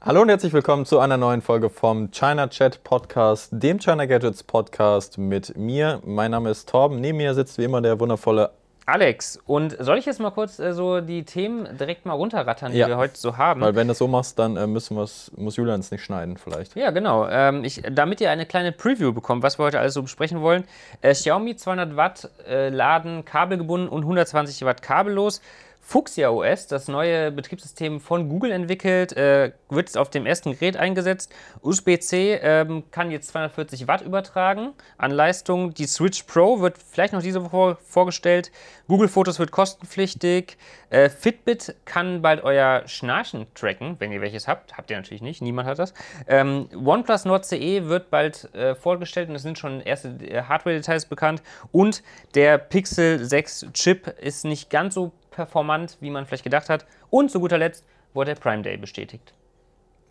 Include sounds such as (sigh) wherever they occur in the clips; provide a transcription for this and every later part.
Hallo und herzlich willkommen zu einer neuen Folge vom China Chat Podcast, dem China Gadgets Podcast mit mir. Mein Name ist Torben. Neben mir sitzt wie immer der wundervolle Alex, und soll ich jetzt mal kurz äh, so die Themen direkt mal runterrattern, die Ja. wir heute so haben? Weil wenn du das so machst, dann äh, müssen wir's, muss Julian es nicht schneiden vielleicht. Ja, genau. Ähm, ich, damit ihr eine kleine Preview bekommt, was wir heute alles so besprechen wollen. Äh, Xiaomi 200 Watt äh, Laden kabelgebunden und 120 Watt kabellos. Fuchsia OS, das neue Betriebssystem von Google entwickelt, äh, wird jetzt auf dem ersten Gerät eingesetzt. USB-C ähm, kann jetzt 240 Watt übertragen an Leistung. Die Switch Pro wird vielleicht noch diese Woche vorgestellt. Google Fotos wird kostenpflichtig. Äh, Fitbit kann bald euer Schnarchen tracken, wenn ihr welches habt. Habt ihr natürlich nicht, niemand hat das. Ähm, OnePlus Nord CE wird bald äh, vorgestellt und es sind schon erste äh, Hardware-Details bekannt. Und der Pixel 6 Chip ist nicht ganz so performant, wie man vielleicht gedacht hat. Und zu guter Letzt wurde der Prime Day bestätigt.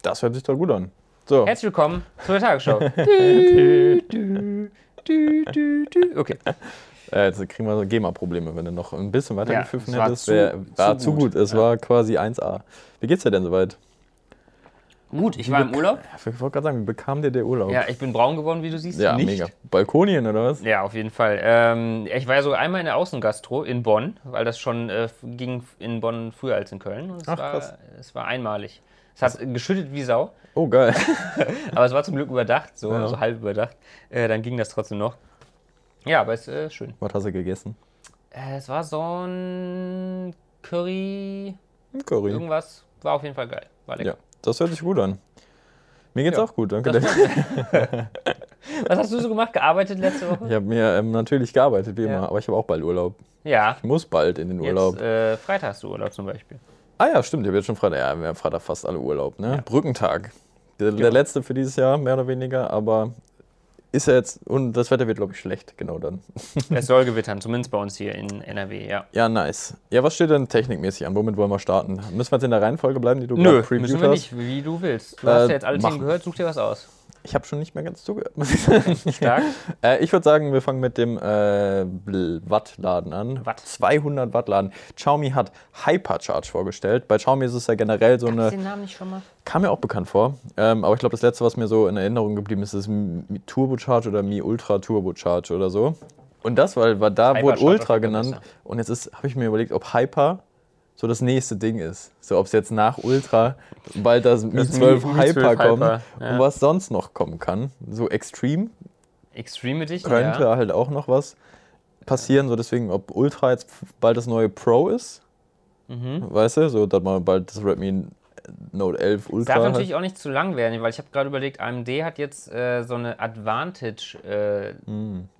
Das hört sich doch gut an. So, Herzlich willkommen zur Tagesschau. (laughs) Du, du, du, du, du. okay. äh, jetzt kriegen wir so GEMA-Probleme. Wenn du noch ein bisschen weiter Ja, gepfiffen es war hättest, zu- wär, war zu zu gut. gut. Es Ja. war quasi 1A. Wie geht's dir denn soweit? Gut, ich war im Urlaub. Ja, Ich wollte gerade sagen, wie bekam dir der Urlaub? Ja, ich bin braun geworden, wie du siehst. Ja, Nicht. mega. Balkonien oder was? Ja, auf jeden Fall. Ähm, ich war ja sogar einmal in der Außengastro in Bonn, weil das schon äh, ging in Bonn früher als in Köln. Und es, Ach, war, krass. es war einmalig. Es hat geschüttet wie Sau, Oh, geil. (laughs) aber es war zum Glück überdacht, so, Ja. so halb überdacht. Äh, dann ging das trotzdem noch. Ja, aber es ist äh, schön. was hast du gegessen? Äh, es war so ein Curry, Ein Curry. irgendwas. War auf jeden Fall geil. War lecker. Ja, das hört sich gut an. Mir geht's Ja, auch gut, danke. (laughs) Was hast du so gemacht? Gearbeitet letzte Woche? Ich habe mir ähm, natürlich gearbeitet, wie Ja. immer, aber ich habe auch bald Urlaub. Ja. Ich muss bald in den Urlaub. Jetzt, äh, Freitag hast du Urlaub zum Beispiel. Ah ja, stimmt, ich habe jetzt schon Freitag. Ja, wir haben Freitag fast alle Urlaub, ne? Ja. Brückentag. Der, der letzte für dieses Jahr, mehr oder weniger, aber ist ja jetzt, und das Wetter wird, glaube ich, schlecht, genau dann. (laughs) Es soll gewittern, zumindest bei uns hier in NRW, ja. Ja, nice. Ja, was steht denn technikmäßig an? Womit wollen wir starten? Müssen wir jetzt in der Reihenfolge bleiben, die du Nö, müssen wir hast? nicht, wie du willst. Du Äh, hast ja jetzt alle. Themen gehört, such dir was aus. Ich habe schon nicht mehr ganz zugehört. (laughs) Stark. Äh, ich würde sagen, wir fangen mit dem äh, Wattladen an. Watt. 200 Wattladen. Xiaomi hat Hypercharge vorgestellt. Bei Xiaomi ist es ja generell so Hast eine. den Namen nicht schon mal? Kam mir auch bekannt vor. Ähm, aber ich glaube, das letzte, was mir so in Erinnerung geblieben ist, ist Mi Turbocharge oder Mi Ultra Turbocharge oder so. Und das, weil, weil da wurde Hypercharge Ultra genannt. Und jetzt ist- habe ich mir überlegt, ob Hyper so das nächste Ding ist. So, ob es jetzt nach Ultra bald das Mi Das 12 Mi- Mi Hyper 12 kommt Hyper, ja. und was sonst noch kommen kann. So Extreme Extreme Edition, könnte ja. halt auch noch was passieren. So deswegen, ob Ultra jetzt bald das neue Pro ist, Mhm. weißt du, so dass man bald das Redmi Note 11 Es Ultra darf hat. natürlich auch nicht zu lang werden, weil ich habe gerade überlegt, AMD hat jetzt äh, so eine Advantage-Sache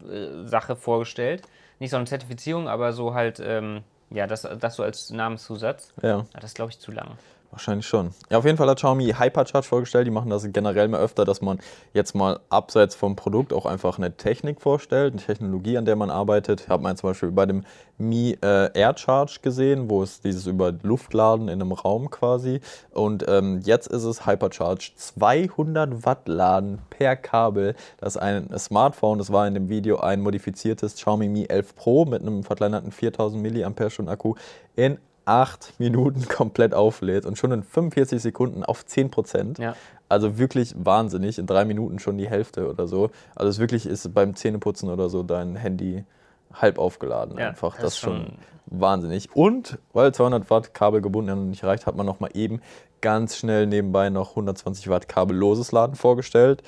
äh, Sache vorgestellt. Nicht so eine Zertifizierung, aber so halt, ähm, ja, das, das so als Namenszusatz. Ja. Ja, das ist, glaube ich, zu lang. Wahrscheinlich schon. Ja, auf jeden Fall hat Xiaomi Hypercharge vorgestellt. Die machen das generell mal öfter, dass man jetzt mal abseits vom Produkt auch einfach eine Technik vorstellt, eine Technologie, an der man arbeitet. Hat man zum Beispiel bei dem Mi äh, AirCharge gesehen, wo es dieses über Luftladen in einem Raum quasi. Und ähm, jetzt ist es Hypercharge 200 Watt Laden per Kabel. Das ist ein Smartphone. Das war in dem Video ein modifiziertes Xiaomi Mi 11 Pro mit einem verkleinerten 4000 mAh Akku in 8 Minuten (laughs) komplett auflädt und schon in 45 Sekunden auf 10 Prozent. Ja. Also wirklich wahnsinnig. In drei Minuten schon die Hälfte oder so. Also es wirklich ist beim Zähneputzen oder so dein Handy halb aufgeladen Ja, einfach. das ist schon wahnsinnig. Und weil 200 Watt Kabel gebunden noch nicht reicht, hat man noch mal eben ganz schnell nebenbei noch 120 Watt kabelloses Laden vorgestellt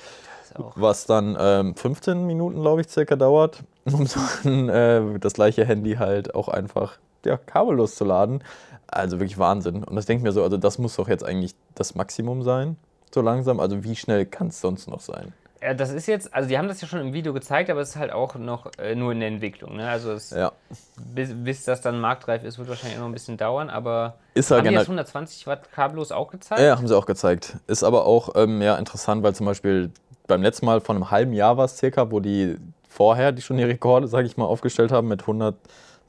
was dann ähm, 15 Minuten, glaube ich, circa dauert, (laughs) um so ein, äh, das gleiche Handy halt auch einfach ja, kabellos zu laden. Also wirklich Wahnsinn. Und das denke ich mir so, also das muss doch jetzt eigentlich das Maximum sein, so langsam. Also wie schnell kann es sonst noch sein? Ja, das ist jetzt, also die haben das ja schon im Video gezeigt, aber es ist halt auch noch äh, nur in der Entwicklung. Ne? Also es, Ja, bis, bis das dann marktreif ist, wird wahrscheinlich noch ein bisschen dauern, aber ist ja haben die das generell. 120 Watt kabellos auch gezeigt? Ja, haben sie auch gezeigt. Ist aber auch ähm, ja, interessant, weil zum Beispiel beim letzten Mal von einem halben Jahr war es circa, wo die vorher die schon die Rekorde, sage ich mal, aufgestellt haben mit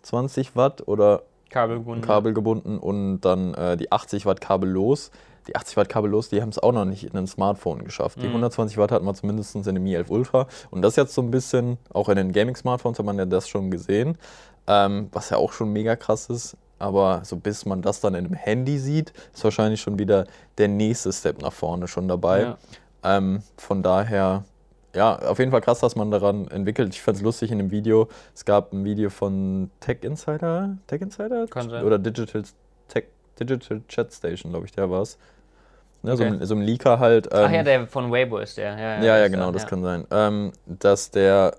120 Watt oder Kabelgebunden. Kabel gebunden und dann äh, die 80 Watt kabellos. Die 80 Watt kabellos, die haben es auch noch nicht in ein Smartphone geschafft. Die Mhm. 120 Watt hatten wir zumindest in dem Mi 11 Ultra. Und das jetzt so ein bisschen, auch in den Gaming-Smartphones hat man ja das schon gesehen, ähm, was ja auch schon mega krass ist. Aber so bis man das dann in einem Handy sieht, ist wahrscheinlich schon wieder der nächste Step nach vorne schon dabei. Ja. Ähm, von daher, ja, auf jeden Fall krass, dass man daran entwickelt. Ich fand es lustig in dem Video. Es gab ein Video von Tech Insider, Tech Insider? Kann sein. Oder Digital, Tech, Digital Chat Station, glaube ich, der war es. Ne, so, Okay. ein, so ein Leaker halt. Ach ähm, ja, der von Weibo ist der. Ja, ja, ja, ist genau, das ja. kann sein. Ähm, dass der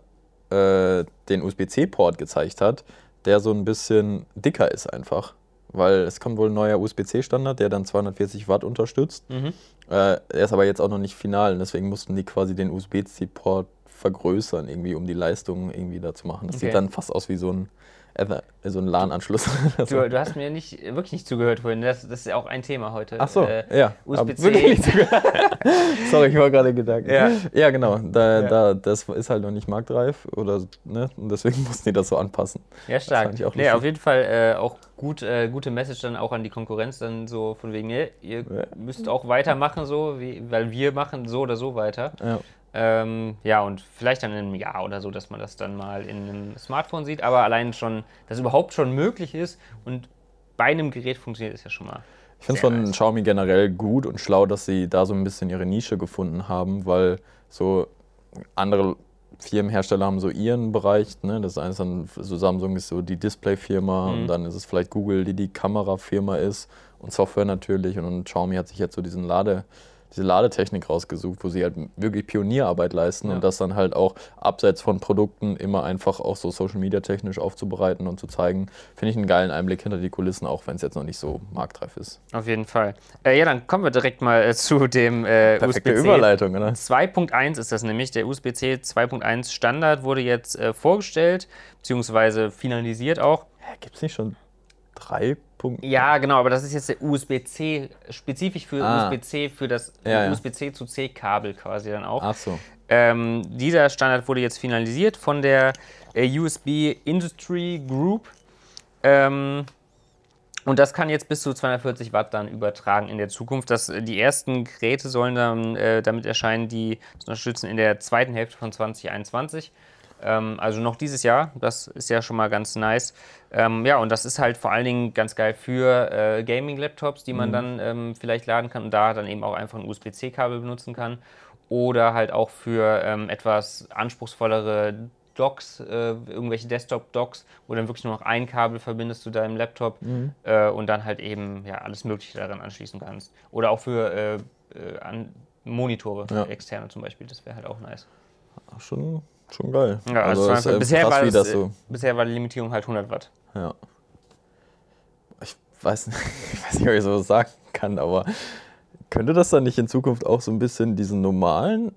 äh, den USB-C-Port gezeigt hat, der so ein bisschen dicker ist einfach. Weil es kommt wohl ein neuer USB-C-Standard, der dann 240 Watt unterstützt. Mhm. Äh, er ist aber jetzt auch noch nicht final und deswegen mussten die quasi den USB-C-Port vergrößern, irgendwie, um die Leistung irgendwie da zu machen. Das Okay. sieht dann fast aus wie so ein, so ein LAN-Anschluss. Du, du hast mir nicht, wirklich nicht zugehört vorhin. Das, das ist ja auch ein Thema heute. Ach so, Äh, ja. USB-C. aber wirklich nicht zugehört. (laughs) Sorry, ich war gerade Gedanken. Ja. ja genau. Da, Ja. Da, das ist halt noch nicht marktreif oder, ne? und deswegen (laughs) mussten die das so anpassen. Ja, stark. ich auch nee, auf jeden Fall äh, auch gut, äh, gute Message dann auch an die Konkurrenz, dann so von wegen, ihr Ja. müsst auch weitermachen, so, wie, weil wir machen so oder so weiter. Ja. Ähm, ja, und vielleicht dann in einem Jahr oder so, dass man das dann mal in einem Smartphone sieht, aber allein schon, dass überhaupt schon möglich ist und bei einem Gerät funktioniert, ist ja schon mal. Ich finde es von nice. Xiaomi generell gut und schlau, dass sie da so ein bisschen ihre Nische gefunden haben, weil so andere Firmenhersteller haben so ihren Bereich. Ne? Das eine ist dann, so Samsung ist so die Display-Firma Mhm. und dann ist es vielleicht Google, die die Kamerafirma ist und Software natürlich. Und, und Xiaomi hat sich jetzt so diesen Lade, diese Ladetechnik rausgesucht, wo sie halt wirklich Pionierarbeit leisten Ja. und das dann halt auch abseits von Produkten immer einfach auch so Social Media technisch aufzubereiten und zu zeigen, finde ich einen geilen Einblick hinter die Kulissen, auch wenn es jetzt noch nicht so marktreif ist. Auf jeden Fall. Äh, ja, dann kommen wir direkt mal äh, zu dem äh, Perfekte USB-C. Überleitung, oder? 2.1 ist das nämlich. Der USB-C 2.1 Standard wurde jetzt äh, vorgestellt, beziehungsweise finalisiert auch. Gibt es nicht schon drei Punkte? Ja, genau, aber das ist jetzt der USB-C, spezifisch für Ah. USB-C, für das Ja. USB-C zu C-Kabel quasi dann auch. Ach so. Ähm, dieser Standard wurde jetzt finalisiert von der äh, USB Industry Group. Ähm, und das kann jetzt bis zu 240 Watt dann übertragen in der Zukunft. Das, äh, die ersten Geräte sollen dann äh, damit erscheinen, die das unterstützen in der zweiten Hälfte von 2021. Ähm, also noch dieses Jahr. Das ist ja schon mal ganz nice. Ähm, ja, und das ist halt vor allen Dingen ganz geil für äh, Gaming-Laptops, die man dann ähm, vielleicht laden kann und da dann eben auch einfach ein USB-C-Kabel benutzen kann. Oder halt auch für ähm, etwas anspruchsvollere Docks, äh, irgendwelche Desktop-Docks, wo dann wirklich nur noch ein Kabel verbindest zu deinem Laptop äh, und dann halt eben ja, alles Mögliche daran anschließen kannst. Oder auch für äh, äh, an Monitore, Ja. externe zum Beispiel, das wäre halt auch nice. Schon, schon geil. Ja, also, ist, äh, bisher, krass, war das, das so. äh, bisher war die Limitierung halt 100 Watt. Ja. Ich weiß, nicht, (laughs) ich weiß nicht, ob ich sowas sagen kann, aber könnte das dann nicht in Zukunft auch so ein bisschen diesen normalen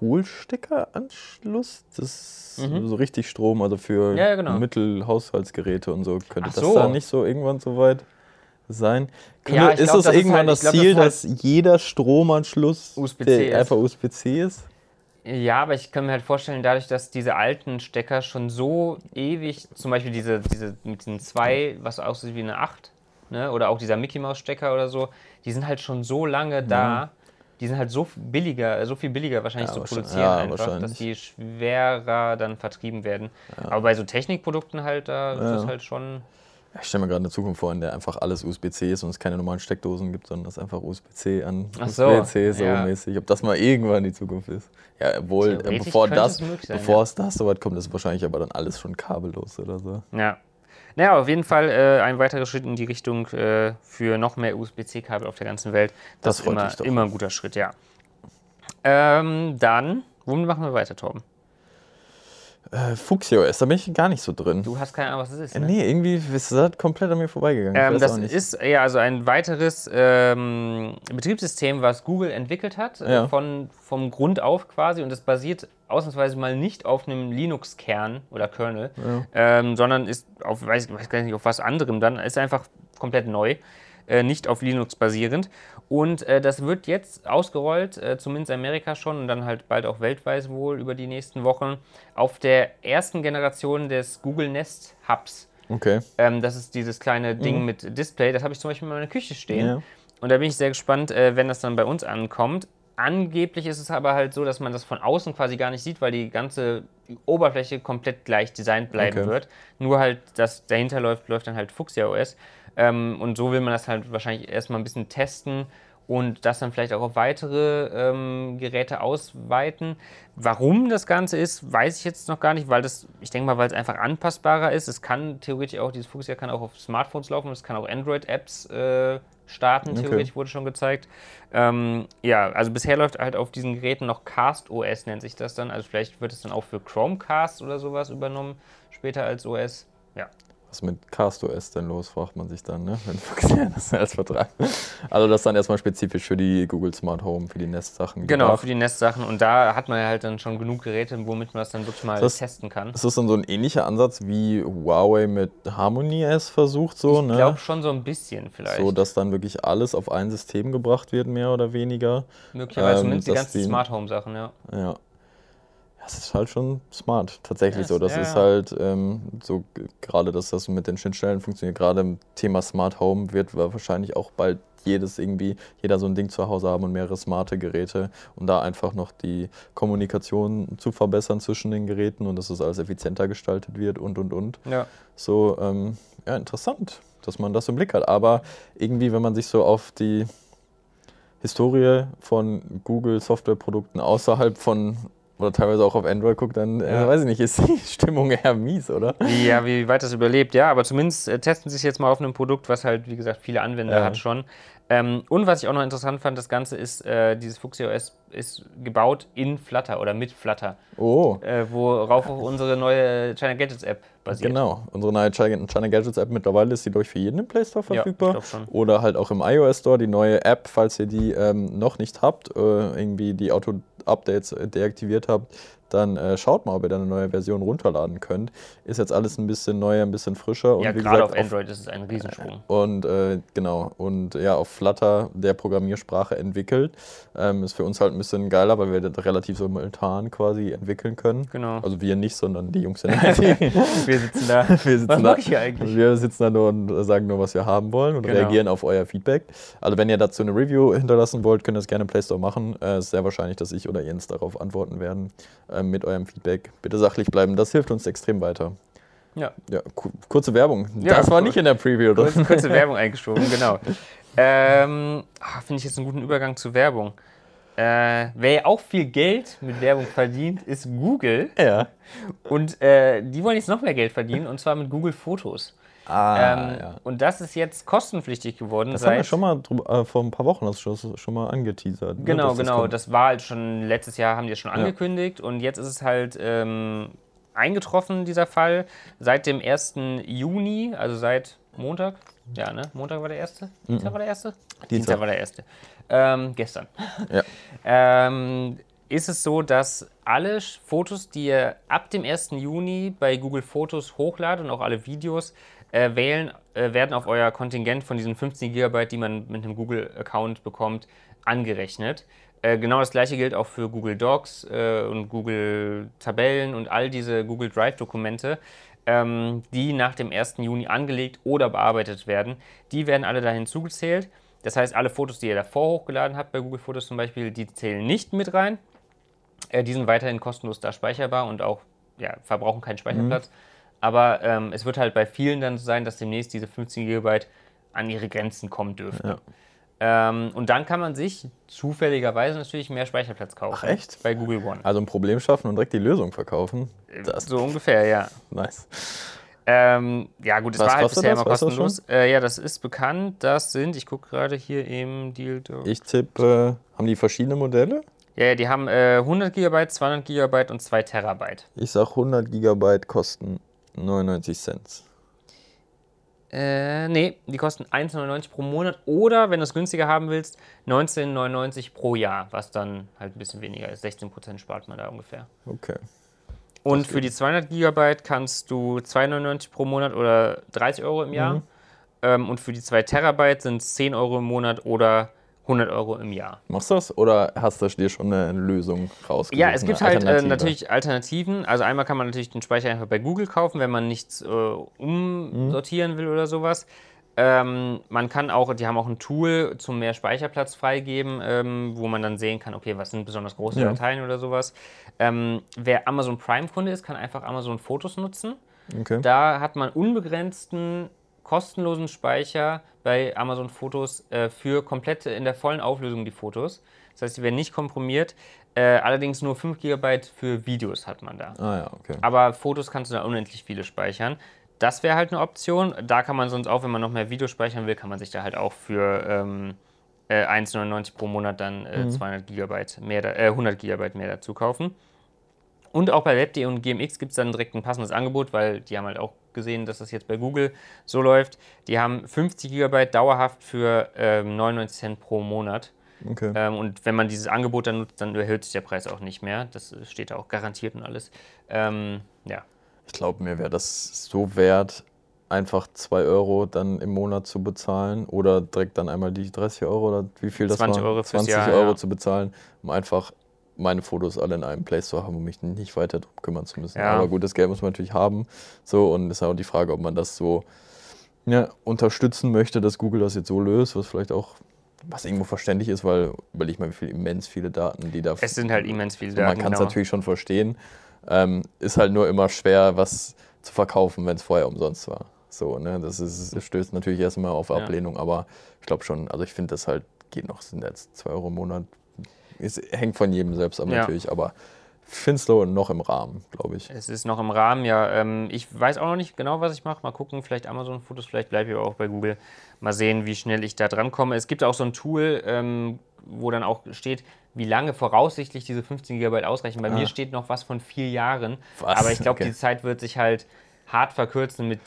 Hohlsteckeranschluss, das ist Mhm. so richtig Strom, also für Ja, genau. Mittelhaushaltsgeräte und so, könnte Ach das so. dann nicht so irgendwann so weit sein? Könnte, Ja, ist glaub, das ist irgendwann halt- das glaub, das Ziel, ist halt dass jeder Stromanschluss USB-C der ist. einfach USB-C ist? Ja, aber ich kann mir halt vorstellen, dadurch, dass diese alten Stecker schon so ewig, zum Beispiel diese, diese mit diesen zwei, was aussieht wie eine 8, ne? oder auch dieser Mickey Mouse Stecker oder so, die sind halt schon so lange da, die sind halt so billiger, so viel billiger wahrscheinlich Ja, zu produzieren ja, einfach, dass die schwerer dann vertrieben werden. Aber bei so Technikprodukten halt, da ist Ja. das halt schon. Ich stelle mir gerade eine Zukunft vor, in der einfach alles USB-C ist und es keine normalen Steckdosen gibt, sondern das einfach USB-C an USB-C so ja. mäßig. Ob das mal irgendwann die Zukunft ist. Ja, obwohl, äh, bevor das, sein, bevor ja. es das so weit kommt, ist wahrscheinlich aber dann alles schon kabellos oder so. Ja. Naja, auf jeden Fall äh, ein weiterer Schritt in die Richtung äh, für noch mehr USB-C-Kabel auf der ganzen Welt. Das ist freut immer, immer ein guter Schritt, ja. Ähm, dann, womit machen wir weiter, Torben? Äh, FuxioS, da bin ich gar nicht so drin. Du hast keine Ahnung, was es ist. Äh, Ne? nee, irgendwie ist das komplett an mir vorbeigegangen. Ähm, das ist ja also ein weiteres ähm, Betriebssystem, was Google entwickelt hat, äh, Ja. von, vom Grund auf quasi. Und das basiert ausnahmsweise mal nicht auf einem Linux-Kern oder Kernel, ähm, sondern ist auf, weiß, weiß gar nicht, auf was anderem dann, ist einfach komplett neu, äh, nicht auf Linux basierend. Und äh, das wird jetzt ausgerollt, äh, zumindest in Amerika schon und dann halt bald auch weltweit wohl über die nächsten Wochen, auf der ersten Generation des Google Nest Hubs. Okay. Ähm, das ist dieses kleine Ding mit Display. Das habe ich zum Beispiel in meiner Küche stehen. Ja. Und da bin ich sehr gespannt, äh, wenn das dann bei uns ankommt. Angeblich ist es aber halt so, dass man das von außen quasi gar nicht sieht, weil die ganze Oberfläche komplett gleich designt bleiben Okay. wird. Nur halt, das dahinter läuft, läuft dann halt Fuchsia OS. Ähm, und so will man das halt wahrscheinlich erstmal ein bisschen testen und das dann vielleicht auch auf weitere ähm, Geräte ausweiten. Warum das Ganze ist, weiß ich jetzt noch gar nicht, weil das, ich denke mal, weil es einfach anpassbarer ist. Es kann theoretisch auch, dieses Fuchsia kann auch auf Smartphones laufen, es kann auch Android-Apps äh, starten, Okay. theoretisch wurde schon gezeigt. Ähm, ja, also bisher läuft halt auf diesen Geräten noch Cast OS, nennt sich das dann. Also vielleicht wird es dann auch für Chromecast oder sowas übernommen, später als OS. Ja. Was mit CastOS denn los, fragt man sich dann, ne? Wenn Fuchsia das als Vertrag. Also das dann erstmal spezifisch für die Google Smart Home, für die Nest-Sachen. Genau, gedacht. für die Nest-Sachen. Und da hat man ja halt dann schon genug Geräte, womit man das dann wirklich mal Das- testen kann. Ist das dann so ein ähnlicher Ansatz wie Huawei mit Harmony S versucht, so, Ich ne? glaube schon so ein bisschen vielleicht. So, dass dann wirklich alles auf ein System gebracht wird, mehr oder weniger. Möglicherweise ähm, zumindest die ganzen die- Smart Home Sachen, ja. Ja. Das ist halt schon smart, tatsächlich Ja, so. Das ja, ist halt ähm, so, gerade dass das mit den Schnittstellen funktioniert, gerade im Thema Smart Home wird wa- wahrscheinlich auch bald jedes irgendwie, jeder so ein Ding zu Hause haben und mehrere smarte Geräte, um da einfach noch die Kommunikation zu verbessern zwischen den Geräten und dass das alles effizienter gestaltet wird und und und. Ja. So, ähm, ja, interessant, dass man das im Blick hat. Aber irgendwie, wenn man sich so auf die Historie von Google Softwareprodukten außerhalb von oder teilweise auch auf Android guckt, dann äh, Ja. weiß ich nicht, ist die (laughs) Stimmung eher mies, oder? Ja, wie weit das überlebt, ja, aber zumindest äh, testen sie es jetzt mal auf einem Produkt, was halt, wie gesagt, viele Anwender Ja. hat schon. Ähm, und was ich auch noch interessant fand, das Ganze ist, äh, dieses Fuchsia OS ist gebaut in Flutter oder mit Flutter, Oh, äh, worauf auch unsere neue China Gadgets App basiert. genau. Unsere neue China Gadgets App mittlerweile ist die durch für jeden im Play Store Ja, ich verfügbar. glaub schon. Oder halt auch im iOS Store die neue App, falls ihr die ähm, noch nicht habt, äh, irgendwie die Auto-Updates äh, deaktiviert habt, dann äh, schaut mal, ob ihr da eine neue Version runterladen könnt. Ist jetzt alles ein bisschen neuer, ein bisschen frischer. Und Ja, gerade auf Android ist es ein Riesensprung. Und äh, genau, und ja, auf Flutter der Programmiersprache entwickelt. Ähm, ist für uns halt ein bisschen geiler, weil wir das relativ simultan quasi entwickeln können. Genau. Also wir nicht, sondern die Jungs in der IT. (laughs) Wir sitzen da. (laughs) Wir sitzen Was da, ich hier eigentlich? Wir sitzen da nur und sagen nur, was wir haben wollen und Genau. reagieren auf euer Feedback. Also wenn ihr dazu eine Review hinterlassen wollt, könnt ihr das gerne im Play Store machen. Es ist sehr wahrscheinlich, dass ich oder Jens darauf antworten werden äh, mit eurem Feedback. Bitte sachlich bleiben, das hilft uns extrem weiter. Ja, Ja, ku- kurze Werbung. Ja, das war nicht in der Preview drin. kurze, kurze (laughs) Werbung eingeschoben, genau. Ähm, ah, Finde ich jetzt einen guten Übergang zu Werbung. Äh, wer ja auch viel Geld mit Werbung verdient, ist Google. Ja. Und äh, die wollen jetzt noch mehr Geld verdienen, und zwar mit Google Fotos. Ah, ähm, ja. Und das ist jetzt kostenpflichtig geworden. Das haben wir schon mal drüber, äh, vor ein paar Wochen das schon, schon mal angeteasert. ne, Genau, das genau. Das war halt schon letztes Jahr, haben die es schon angekündigt. Und jetzt ist es halt ähm, eingetroffen, dieser Fall. Seit dem 1. Juni, also seit Montag. Ja, ne? Montag war der erste? Dienstag war der erste? Dienstag war der erste. Ähm, gestern. Ja. Ähm, ist es so, dass alle Fotos, die ihr ab dem 1. Juni bei Google Fotos hochladet und auch alle Videos, äh, wählen, äh, werden auf euer Kontingent von diesen 15 GB, die man mit einem Google-Account bekommt, angerechnet. Äh, genau das gleiche gilt auch für Google Docs äh, und Google Tabellen und all diese Google Drive-Dokumente, ähm, die nach dem 1. Juni angelegt oder bearbeitet werden. Die werden alle dahin zugezählt. Das heißt, alle Fotos, die ihr davor hochgeladen habt, bei Google Fotos zum Beispiel, die zählen nicht mit rein. Äh, die sind weiterhin kostenlos da speicherbar und auch ja, verbrauchen keinen Speicherplatz. Aber ähm, es wird halt bei vielen dann so sein, dass demnächst diese 15 GB an ihre Grenzen kommen dürfen. Ja. Ähm, und dann kann man sich zufälligerweise natürlich mehr Speicherplatz kaufen. Ach, echt? Bei Google One. Also ein Problem schaffen und direkt die Lösung verkaufen. Das so ungefähr, ja. nice. Ähm, ja, gut, es war halt bisher das? immer kostenlos. Äh, ja, das ist bekannt. Das sind, ich gucke gerade hier im Deal. Ich tippe, haben die verschiedene Modelle? Ja, ja, die haben äh, 100 GB, 200 GB und 2 Terabyte. Ich sag 100 Gigabyte kosten 99 Cent. Äh, nee, die kosten 1,99 pro Monat oder, wenn du es günstiger haben willst, 19,99 pro Jahr, was dann halt ein bisschen weniger ist. 16% spart man da ungefähr. Okay. Und für die 200 Gigabyte kannst du 2,99 pro Monat oder 30 Euro im Jahr. Mhm. Ähm, und für die 2 Terabyte sind es 10 Euro im Monat oder 100 Euro im Jahr. Machst du das oder hast du dir schon eine Lösung rausgesucht? Ja, es gibt halt äh, natürlich Alternativen. Also einmal kann man natürlich den Speicher einfach bei Google kaufen, wenn man nichts äh, umsortieren will oder sowas. Ähm, man kann auch, die haben auch ein Tool zum mehr Speicherplatz freigeben, ähm, wo man dann sehen kann, okay, was sind besonders große Ja. Dateien oder sowas. Ähm, wer Amazon Prime-Kunde ist, kann einfach Amazon Fotos nutzen. Okay. Da hat man unbegrenzten kostenlosen Speicher bei Amazon Fotos äh, für komplette in der vollen Auflösung die Fotos. Das heißt, die werden nicht komprimiert. Äh, allerdings nur 5 GB für Videos hat man da. ah ja, okay. Aber Fotos kannst du da unendlich viele speichern. Das wäre halt eine Option. Da kann man sonst auch, wenn man noch mehr Videos speichern will, kann man sich da halt auch für ähm, äh, 1,99 pro Monat dann äh, 200 GB mehr, da- äh, 100 GB mehr dazu kaufen. Und auch bei Web.de und GMX gibt es dann direkt ein passendes Angebot, weil die haben halt auch gesehen, dass das jetzt bei Google so läuft. Die haben 50 GB dauerhaft für ähm, 99 Cent pro Monat. okay. Ähm, und wenn man dieses Angebot dann nutzt, dann erhöht sich der Preis auch nicht mehr. Das steht da auch garantiert und alles. Ähm, ja. Ich glaube, mir wäre das so wert, einfach 2 Euro dann im Monat zu bezahlen oder direkt dann einmal die 30 Euro oder wie viel das 20 war? Euro fürs 20 Jahr, Euro ja. zu bezahlen, um einfach meine Fotos alle in einem Place zu haben, um mich nicht weiter drum kümmern zu müssen. Ja. Aber gut, das Geld muss man natürlich haben. So, und ist auch die Frage, ob man das so ja, unterstützen möchte, dass Google das jetzt so löst, was vielleicht auch was irgendwo verständlich ist, weil überleg mal, wie viel immens viele Daten, die da Es sind halt immens viele man Daten. kann es genau. natürlich schon verstehen. Ähm, ist halt nur immer schwer, was zu verkaufen, wenn es vorher umsonst war. So, ne? Das ist, es stößt natürlich erstmal auf Ja. Ablehnung, aber ich glaube schon, also ich finde das halt, geht noch, sind jetzt 2 Euro im Monat. Es hängt von jedem selbst ab Ja. natürlich, aber finde noch im Rahmen, glaube ich. Es ist noch im Rahmen, ja. Ähm, ich weiß auch noch nicht genau, was ich mache. Mal gucken, vielleicht Amazon-Fotos, vielleicht bleibe ich aber auch bei Google. Mal sehen, wie schnell ich da dran komme. Es gibt auch so ein Tool, ähm, wo dann auch steht, wie lange voraussichtlich diese 15 GB ausreichen. Bei Ah. mir steht noch was von vier Jahren. Was? Aber ich glaube, Okay. die Zeit wird sich halt hart verkürzen, mit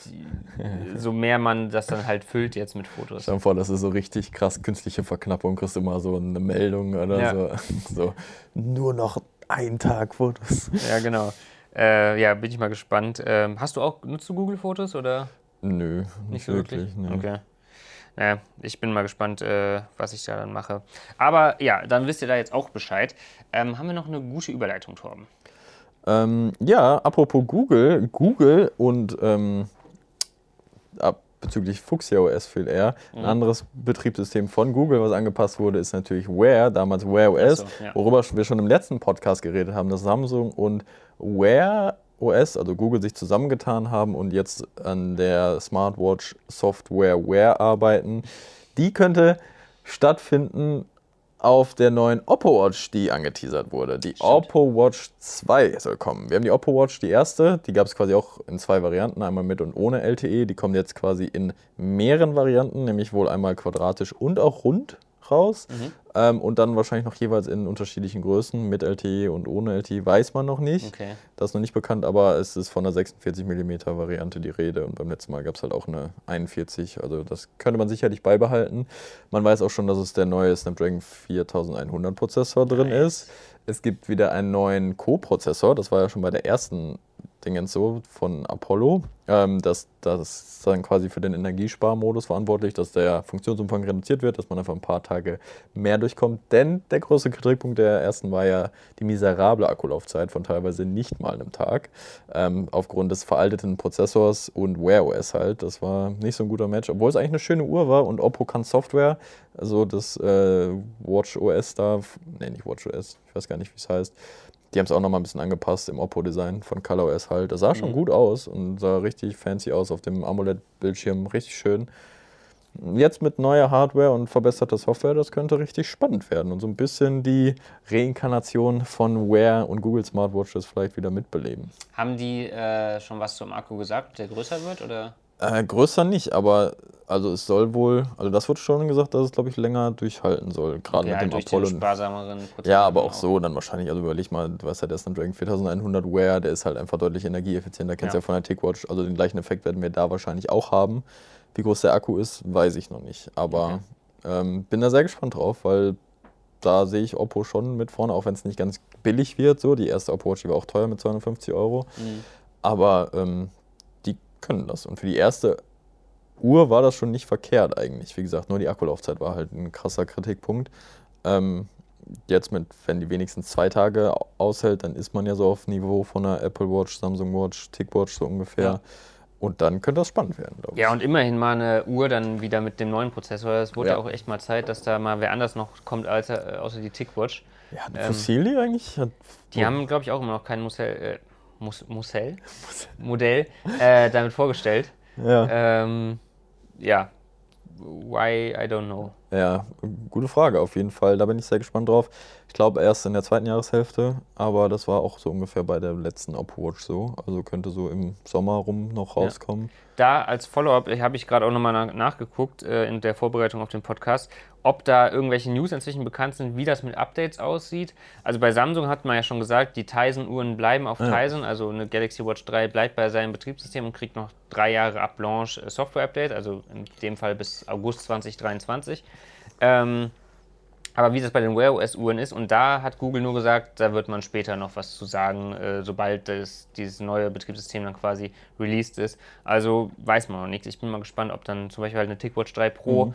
(laughs) so mehr man das dann halt füllt jetzt mit Fotos. Stell dir vor, das ist so richtig krass künstliche Verknappung, kriegst du immer so eine Meldung oder Ja. so. (laughs) so. Nur noch ein Tag Fotos. Ja, genau. Äh, ja, bin ich mal gespannt. Ähm, hast du auch, nutzt du Google-Fotos oder? Nö, Nicht so wirklich? nee. Okay. Naja, ich bin mal gespannt, äh, was ich da dann mache. Aber ja, dann wisst ihr da jetzt auch Bescheid. Ähm, haben wir noch eine gute Überleitung, Torben? Ähm, ja, apropos Google, Google und ähm, ab, bezüglich Fuchsia OS viel eher. Mhm. Ein anderes Betriebssystem von Google, was angepasst wurde, ist natürlich Wear, damals Wear OS, so, ja. worüber wir schon im letzten Podcast geredet haben, dass Samsung und Wear OS, also Google, sich zusammengetan haben und jetzt an der Smartwatch Software Wear arbeiten. Die könnte stattfinden auf der neuen Oppo Watch, die angeteasert wurde. Die Oppo Watch 2 soll kommen. Wir haben die Oppo Watch, die erste, die gab es quasi auch in zwei Varianten, einmal mit und ohne LTE. Die kommt jetzt quasi in mehreren Varianten, nämlich wohl einmal quadratisch und auch rund raus. Ähm, und dann wahrscheinlich noch jeweils in unterschiedlichen Größen, mit LTE und ohne LTE, weiß man noch nicht. Okay. Das ist noch nicht bekannt, aber es ist von einer 46 mm Variante die Rede und beim letzten Mal gab es halt auch eine 41, also das könnte man sicherlich beibehalten. Man weiß auch schon, dass es der neue Snapdragon 4100 Prozessor drin Nice. ist. Es gibt wieder einen neuen Co-Prozessor, das war ja schon bei der ersten Dingens so von Apollo. Ähm, das, das dann quasi für den Energiesparmodus verantwortlich, dass der Funktionsumfang reduziert wird, dass man einfach ein paar Tage mehr durchkommt. Denn der große Kritikpunkt der ersten war ja die miserable Akkulaufzeit von teilweise nicht mal einem Tag. Ähm, aufgrund des veralteten Prozessors und Wear OS halt. Das war nicht so ein guter Match, obwohl es eigentlich eine schöne Uhr war und Oppo kann Software, also das äh, Watch OS da, nee, nicht Watch OS, ich weiß gar nicht, wie es heißt. Die haben es auch nochmal ein bisschen angepasst im Oppo-Design von ColorOS halt. Das sah schon gut aus und sah richtig fancy aus auf dem AMOLED-Bildschirm, richtig schön. Jetzt mit neuer Hardware und verbesserter Software, das könnte richtig spannend werden und so ein bisschen die Reinkarnation von Wear und Google Smartwatches vielleicht wieder mitbeleben. Haben die äh, schon was zum Akku gesagt, der größer wird? Oder? Äh, größer nicht, aber also es soll wohl, also das wird schon gesagt, dass es glaube ich länger durchhalten soll, gerade Ja, mit dem Apollo. Ja, aber auch genau. so dann wahrscheinlich, also überleg mal, du weißt ja, der Snapdragon 4100 Wear, der ist halt einfach deutlich energieeffizienter, kennst Ja. ja. von der TicWatch, also den gleichen Effekt werden wir da wahrscheinlich auch haben. Wie groß der Akku ist, weiß ich noch nicht, aber ähm, bin da sehr gespannt drauf, weil da sehe ich Oppo schon mit vorne, auch wenn es nicht ganz billig wird, so, die erste Oppo Watch, die war auch teuer mit 250 Euro, Mhm. aber ähm, können das und für die erste Uhr war das schon nicht verkehrt eigentlich. Wie gesagt, nur die Akkulaufzeit war halt ein krasser Kritikpunkt. Ähm, jetzt mit, wenn die wenigstens zwei Tage aushält, dann ist man ja so auf Niveau von einer Apple Watch, Samsung Watch, TicWatch so ungefähr. Ja. Und dann könnte das spannend werden, glaube ich. Ja, und immerhin mal eine Uhr dann wieder mit dem neuen Prozessor. Es wurde ja, auch echt mal Zeit, dass da mal wer anders noch kommt, als, äh, außer die TickWatch. Ja, hat Ähm, Fossili eigentlich? Hat, Die haben, glaube ich, auch immer noch kein Musel, äh, Mus Musel? Modell äh, damit vorgestellt. ja. Ähm, ja, why, I don't know. ja, gute Frage auf jeden Fall. Da bin ich sehr gespannt drauf. Ich glaube erst in der zweiten Jahreshälfte, aber das war auch so ungefähr bei der letzten Apple Watch so. Also könnte so im Sommer rum noch rauskommen. Da als Follow-up habe ich gerade auch nochmal nach, nachgeguckt äh, in der Vorbereitung auf den Podcast, ob da irgendwelche News inzwischen bekannt sind, wie das mit Updates aussieht. Also bei Samsung hat man ja schon gesagt, die Tizen-Uhren bleiben auf Ja. Tizen, also eine Galaxy Watch 3 bleibt bei seinem Betriebssystem und kriegt noch drei Jahre ab Launch äh, Software-Update, also in dem Fall bis August 2023. Ähm, aber wie das bei den Wear OS-Uhren ist, und da hat Google nur gesagt, da wird man später noch was zu sagen, äh, sobald das, dieses neue Betriebssystem dann quasi released ist. Also weiß man noch nicht. Ich bin mal gespannt, ob dann zum Beispiel halt eine TicWatch 3 Pro Mhm.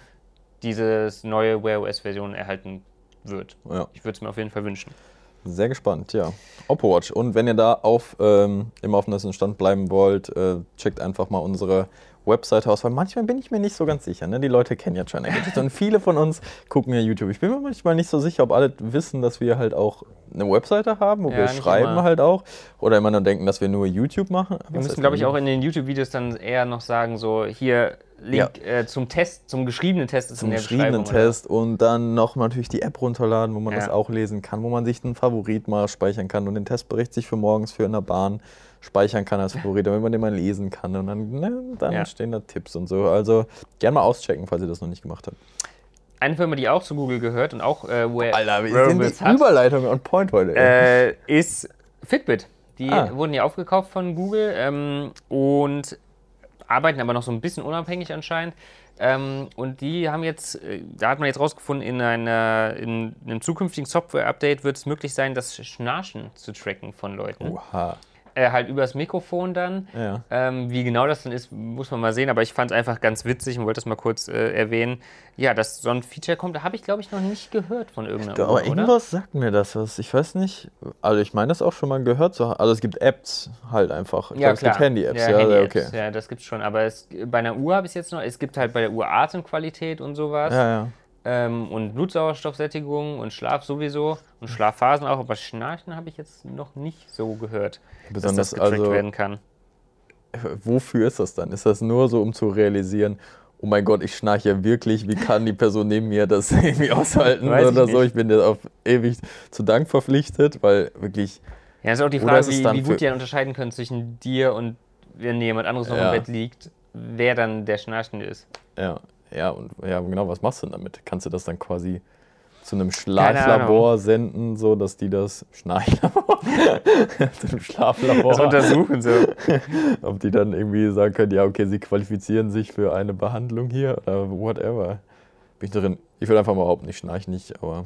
Dieses neue Wear OS-Version erhalten wird. Ja. Ich würde es mir auf jeden Fall wünschen. Sehr gespannt, ja. Oppo Watch. Und wenn ihr da auf, ähm, immer auf dem neuesten Stand bleiben wollt, äh, checkt einfach mal unsere Webseite aus, weil manchmal bin ich mir nicht so ganz sicher. Ne? Die Leute kennen ja China Gadgets und viele von uns gucken ja YouTube. Ich bin mir manchmal nicht so sicher, ob alle wissen, dass wir halt auch eine Webseite haben, wo Ja, wir schreiben immer. halt auch. Oder immer nur denken, dass wir nur YouTube machen. Wir müssen, glaube ich, auch in den YouTube-Videos dann eher noch sagen, so hier Link äh, zum Test, zum geschriebenen Test ist zum in der geschriebenen Beschreibung. oder? Test und dann noch natürlich die App runterladen, wo man Ja. das auch lesen kann, wo man sich einen Favorit mal speichern kann und den Testbericht sich für morgens für in der Bahn speichern kann als Favorit, damit man den mal lesen kann und dann, ne, dann Ja. stehen da Tipps und so. Also gerne mal auschecken, falls ihr das noch nicht gemacht habt. Eine Firma, die auch zu Google gehört und auch äh, Wear Alter, Wearables sind die Überleitung on point heute. äh, ist Fitbit. Die Ah. wurden ja aufgekauft von Google ähm, und arbeiten aber noch so ein bisschen unabhängig anscheinend. Ähm, und die haben jetzt, äh, da hat man jetzt rausgefunden, in, einer, in einem zukünftigen Software-Update wird es möglich sein, das Schnarchen zu tracken von Leuten. Oha. Äh, halt übers Mikrofon dann. Ja. Ähm, wie genau das dann ist, muss man mal sehen, aber ich fand es einfach ganz witzig und wollte das mal kurz äh, erwähnen. Ja, dass so ein Feature kommt, da habe ich glaube ich noch nicht gehört von irgendeiner Aber Uhr, oder? irgendwas sagt mir das was. Ich weiß nicht. Also ich meine das auch schon mal gehört zu haben. Also es gibt Apps halt einfach. Ich Ja, glaub, es gibt. Handy-Apps. Ja, Ja, Handy-Apps. okay. ja, das gibt's schon. Aber es, bei einer Uhr habe ich es jetzt noch. Es gibt halt bei der Uhr Atemqualität und sowas. Ja, ja. Ähm, und Blutsauerstoffsättigung und Schlaf sowieso. Und Schlafphasen auch. Aber Schnarchen habe ich jetzt noch nicht so gehört, dass Besonders das getrackt also werden kann. wofür ist das dann? Ist das nur so, um zu realisieren, oh mein Gott, ich schnarche ja wirklich, wie kann die Person neben mir das (laughs) irgendwie aushalten Weiß ich oder so? nicht. Ich bin dir auf ewig zu Dank verpflichtet, weil wirklich, Ja, ist auch die Frage, wie, wie gut die dann unterscheiden können zwischen dir und wenn jemand anderes noch Ja. im Bett liegt, wer dann der Schnarchende ist. ja, ja, und ja, genau, was machst du denn damit? Kannst du das dann quasi zu einem Schlaflabor senden, so dass die das (laughs) Schnarchlabor (laughs) zu einem Schlaflabor, Das untersuchen so. (laughs) ob die dann irgendwie sagen können, ja, okay, sie qualifizieren sich für eine Behandlung hier oder whatever. Bin ich drin? Ich will einfach mal behaupten, ich schnarche nicht, aber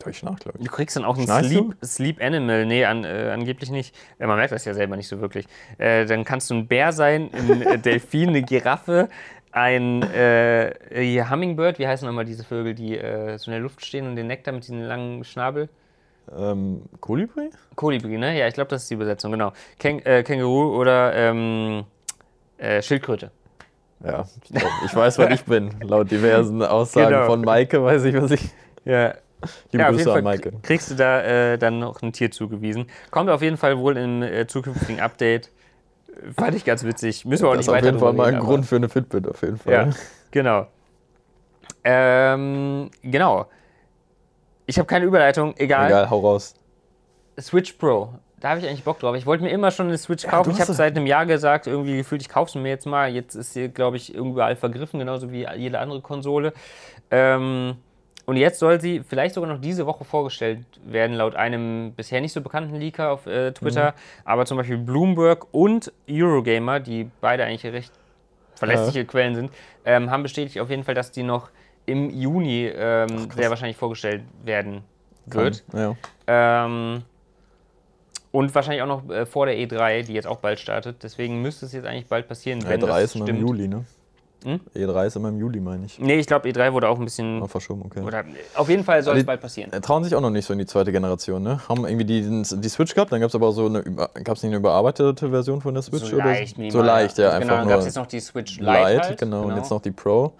doch, ich schnarche, glaube ich. Du kriegst dann auch ein Sleep, Sleep Animal. Nee, an, äh, angeblich nicht. Äh, man merkt das ja selber nicht so wirklich. Äh, dann kannst du ein Bär sein, ein äh, Delfin, eine Giraffe, ein äh, Hummingbird. Wie heißen nochmal diese Vögel, die äh, so in der Luft stehen und den Nektar mit diesem langen Schnabel? Ähm, Kolibri? Kolibri, ne? Ja, ich glaube, das ist die Übersetzung, genau. Käng äh, Känguru oder ähm, äh, Schildkröte. Ja, ich, glaub, ich weiß, was ich bin. Laut diversen Aussagen Genau. von Maike weiß ich, was ich. Ja, Liebe ja, Grüße an Maike. kriegst du da äh, dann noch ein Tier zugewiesen. Kommt auf jeden Fall wohl im äh, zukünftigen Update. Fand ich ganz witzig. Müssen wir auch Das nicht ist auf weiter jeden Fall mal ein Grund für eine Fitbit, auf jeden Fall. Ja, genau. Ähm, genau. Ich habe keine Überleitung, egal. Egal, hau raus. Switch Pro. Da habe ich eigentlich Bock drauf. Ich wollte mir immer schon eine Switch kaufen. du ich habe seit einem Jahr gesagt, irgendwie gefühlt, ich kaufe sie mir jetzt mal. Jetzt ist sie, glaube ich, überall vergriffen, genauso wie jede andere Konsole. Ähm, und jetzt soll sie vielleicht sogar noch diese Woche vorgestellt werden, laut einem bisher nicht so bekannten Leaker auf äh, Twitter. Mhm. Aber zum Beispiel Bloomberg und Eurogamer, die beide eigentlich recht verlässliche Quellen sind, ähm, haben bestätigt auf jeden Fall, dass die noch im Juni ähm, sehr wahrscheinlich vorgestellt werden wird. Ja. Ähm, und wahrscheinlich auch noch äh, vor der E3, die jetzt auch bald startet. Deswegen müsste es jetzt eigentlich bald passieren, Ja, wenn 3 das ist noch stimmt. im Juli, ne? Hm? E3 ist immer im Juli, meine ich. Nee, ich glaube, E3 wurde auch ein bisschen. Oh, verschoben, okay. Oder, auf jeden Fall soll es bald passieren. Trauen sich auch noch nicht so in die zweite Generation, ne? Haben irgendwie die, die Switch gehabt, dann gab es aber so eine. Gab es nicht eine überarbeitete Version von der Switch? So leicht, oder? So leicht, ja. Genau, einfach dann gab es jetzt noch die Switch Lite. Lite halt. genau, und jetzt noch die Pro.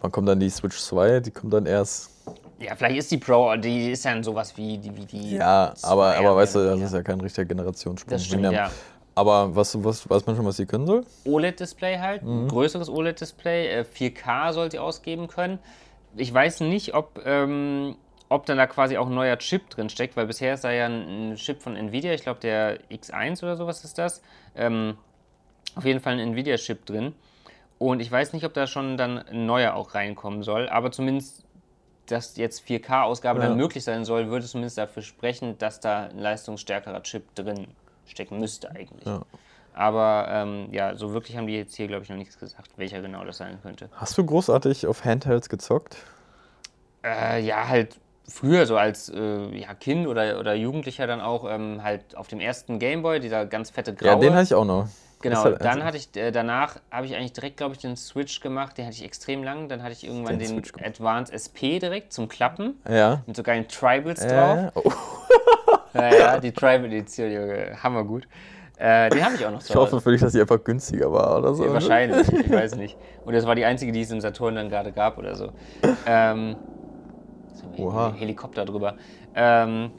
Wann kommt dann die Switch 2? Die kommt dann erst. Ja, vielleicht ist die Pro, die ist ja sowas wie die. Wie die ja, aber, aber weißt du, das ist ja kein richtiger Generationssprung. Das stimmt, ja. Aber was, was weiß man schon, was sie können soll? OLED-Display halt, mhm. größeres OLED-Display, 4K äh, soll sie ausgeben können. Ich weiß nicht, ob, ähm, ob dann da quasi auch ein neuer Chip drin steckt, weil bisher ist da ja ein, Chip von Nvidia, ich glaube der X1 oder sowas ist das. Ähm, auf jeden Fall ein Nvidia-Chip drin. Und ich weiß nicht, ob da schon dann ein neuer auch reinkommen soll, aber zumindest dass jetzt 4K-Ausgabe ja. dann möglich sein soll, würde zumindest dafür sprechen, dass da ein leistungsstärkerer Chip drin stecken müsste eigentlich. Ja. Aber ähm, ja, so wirklich haben die jetzt hier, glaube ich, noch nichts gesagt, welcher genau das sein könnte. Hast du großartig auf Handhelds gezockt? Äh, ja, halt früher so als äh, ja, Kind oder, oder Jugendlicher dann auch ähm, halt auf dem ersten Gameboy, dieser ganz fette graue. Ja, den hatte ich auch noch. Genau, halt dann hatte ich, äh, danach habe ich eigentlich direkt, glaube ich, den Switch gemacht, den hatte ich extrem lang. Dann hatte ich irgendwann den, den Advanced SP direkt zum Klappen. Ja. Mit so geilen Tribals drauf. Oh. Ja, ja, die Tribal Edition, Junge, hammergut. Äh, den habe ich auch noch zu Ich hoffe für dich, dass die einfach günstiger war oder so. Ja, wahrscheinlich, ich (laughs) weiß nicht. Und das war die einzige, die es im Saturn dann gerade gab oder so. Ähm, so Oha. Helikopter drüber. Ähm,